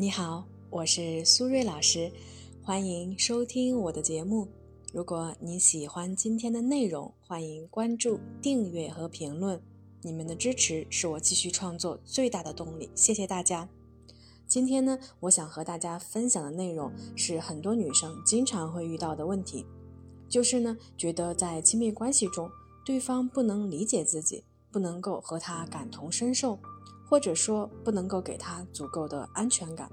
你好，我是苏瑞老师，欢迎收听我的节目。如果你喜欢今天的内容，欢迎关注、订阅和评论。你们的支持是我继续创作最大的动力，谢谢大家。今天呢，我想和大家分享的内容是很多女生经常会遇到的问题，就是呢，觉得在亲密关系中，对方不能理解自己，不能够和他感同身受。或者说不能够给他足够的安全感，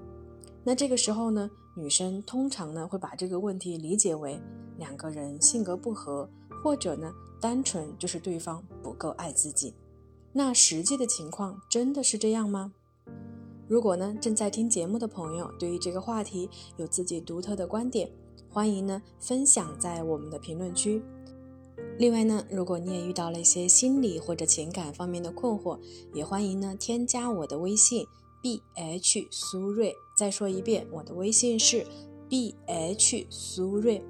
那这个时候呢，女生通常呢会把这个问题理解为两个人性格不合，或者呢单纯就是对方不够爱自己。那实际的情况真的是这样吗？如果呢正在听节目的朋友对于这个话题有自己独特的观点，欢迎呢分享在我们的评论区。另外呢，如果你也遇到了一些心理或者情感方面的困惑，也欢迎呢添加我的微信 b h 苏瑞。再说一遍，我的微信是 b h 苏瑞。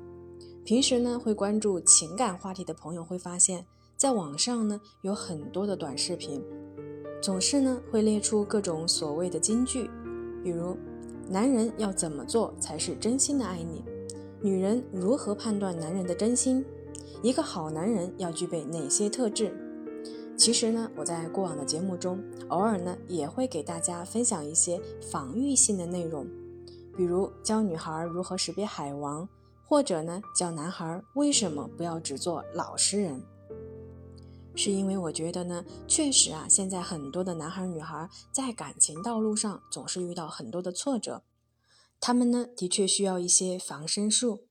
平时呢会关注情感话题的朋友会发现，在网上呢有很多的短视频，总是呢会列出各种所谓的金句，比如男人要怎么做才是真心的爱你，女人如何判断男人的真心。一个好男人要具备哪些特质？其实呢，我在过往的节目中，偶尔呢也会给大家分享一些防御性的内容，比如教女孩如何识别海王，或者呢教男孩为什么不要只做老实人。是因为我觉得呢，确实啊，现在很多的男孩女孩在感情道路上总是遇到很多的挫折，他们呢的确需要一些防身术。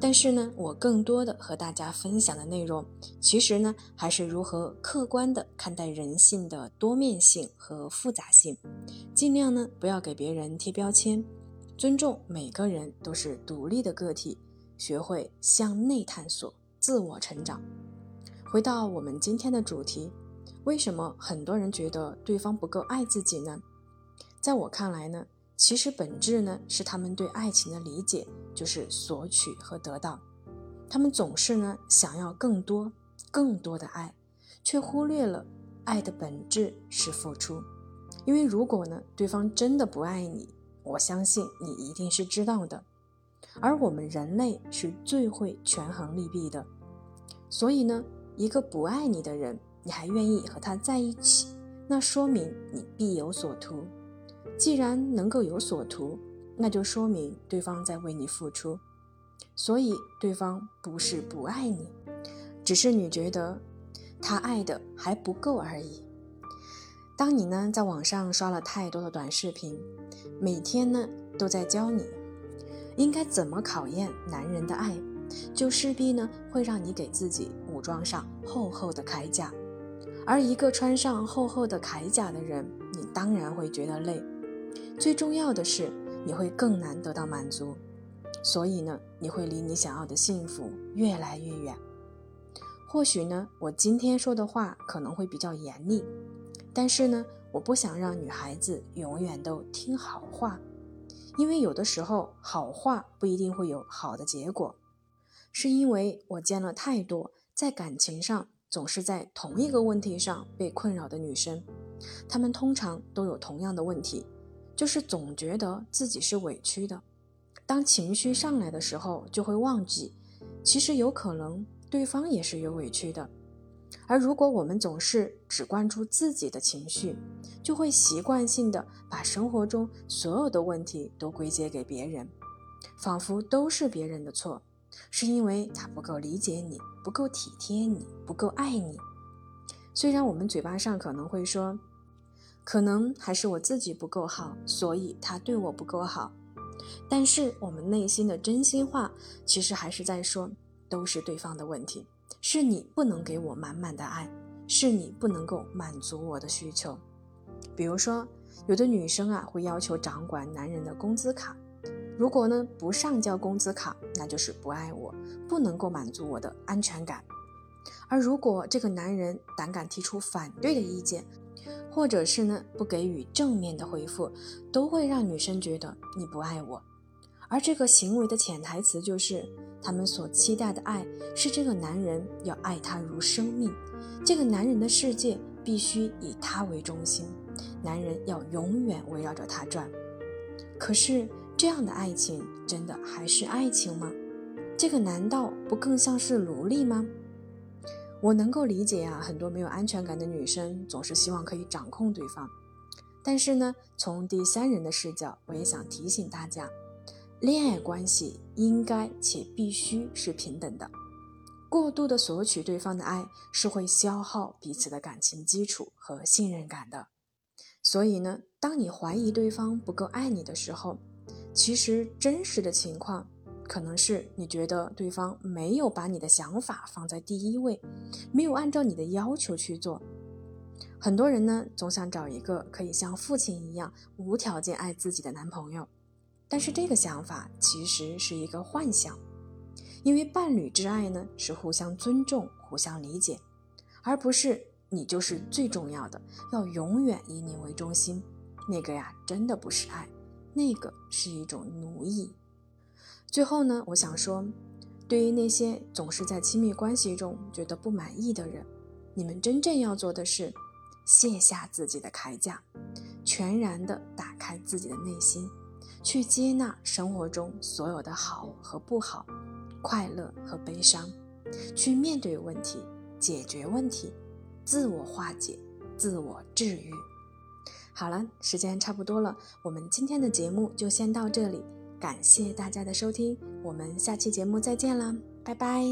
但是呢，我更多的和大家分享的内容，其实呢，还是如何客观的看待人性的多面性和复杂性，尽量呢不要给别人贴标签，尊重每个人都是独立的个体，学会向内探索，自我成长。回到我们今天的主题，为什么很多人觉得对方不够爱自己呢？在我看来呢？其实本质呢，是他们对爱情的理解就是索取和得到，他们总是呢想要更多、更多的爱，却忽略了爱的本质是付出。因为如果呢对方真的不爱你，我相信你一定是知道的。而我们人类是最会权衡利弊的，所以呢，一个不爱你的人，你还愿意和他在一起，那说明你必有所图。既然能够有所图，那就说明对方在为你付出，所以对方不是不爱你，只是你觉得他爱的还不够而已。当你呢在网上刷了太多的短视频，每天呢都在教你应该怎么考验男人的爱，就势必呢会让你给自己武装上厚厚的铠甲，而一个穿上厚厚的铠甲的人，你当然会觉得累。最重要的是，你会更难得到满足，所以呢，你会离你想要的幸福越来越远。或许呢，我今天说的话可能会比较严厉，但是呢，我不想让女孩子永远都听好话，因为有的时候好话不一定会有好的结果。是因为我见了太多在感情上总是在同一个问题上被困扰的女生，她们通常都有同样的问题。就是总觉得自己是委屈的，当情绪上来的时候，就会忘记，其实有可能对方也是有委屈的。而如果我们总是只关注自己的情绪，就会习惯性的把生活中所有的问题都归结给别人，仿佛都是别人的错，是因为他不够理解你，不够体贴你，不够爱你。虽然我们嘴巴上可能会说。可能还是我自己不够好，所以他对我不够好。但是我们内心的真心话，其实还是在说，都是对方的问题，是你不能给我满满的爱，是你不能够满足我的需求。比如说，有的女生啊，会要求掌管男人的工资卡，如果呢不上交工资卡，那就是不爱我，不能够满足我的安全感。而如果这个男人胆敢提出反对的意见，或者是呢，不给予正面的回复，都会让女生觉得你不爱我。而这个行为的潜台词就是，他们所期待的爱是这个男人要爱她如生命，这个男人的世界必须以她为中心，男人要永远围绕着她转。可是这样的爱情真的还是爱情吗？这个难道不更像是奴隶吗？我能够理解啊，很多没有安全感的女生总是希望可以掌控对方。但是呢，从第三人的视角，我也想提醒大家，恋爱关系应该且必须是平等的。过度的索取对方的爱是会消耗彼此的感情基础和信任感的。所以呢，当你怀疑对方不够爱你的时候，其实真实的情况。可能是你觉得对方没有把你的想法放在第一位，没有按照你的要求去做。很多人呢总想找一个可以像父亲一样无条件爱自己的男朋友，但是这个想法其实是一个幻想，因为伴侣之爱呢是互相尊重、互相理解，而不是你就是最重要的，要永远以你为中心。那个呀，真的不是爱，那个是一种奴役。最后呢，我想说，对于那些总是在亲密关系中觉得不满意的人，你们真正要做的是卸下自己的铠甲，全然的打开自己的内心，去接纳生活中所有的好和不好，快乐和悲伤，去面对问题，解决问题，自我化解，自我治愈。好了，时间差不多了，我们今天的节目就先到这里。感谢大家的收听，我们下期节目再见啦，拜拜。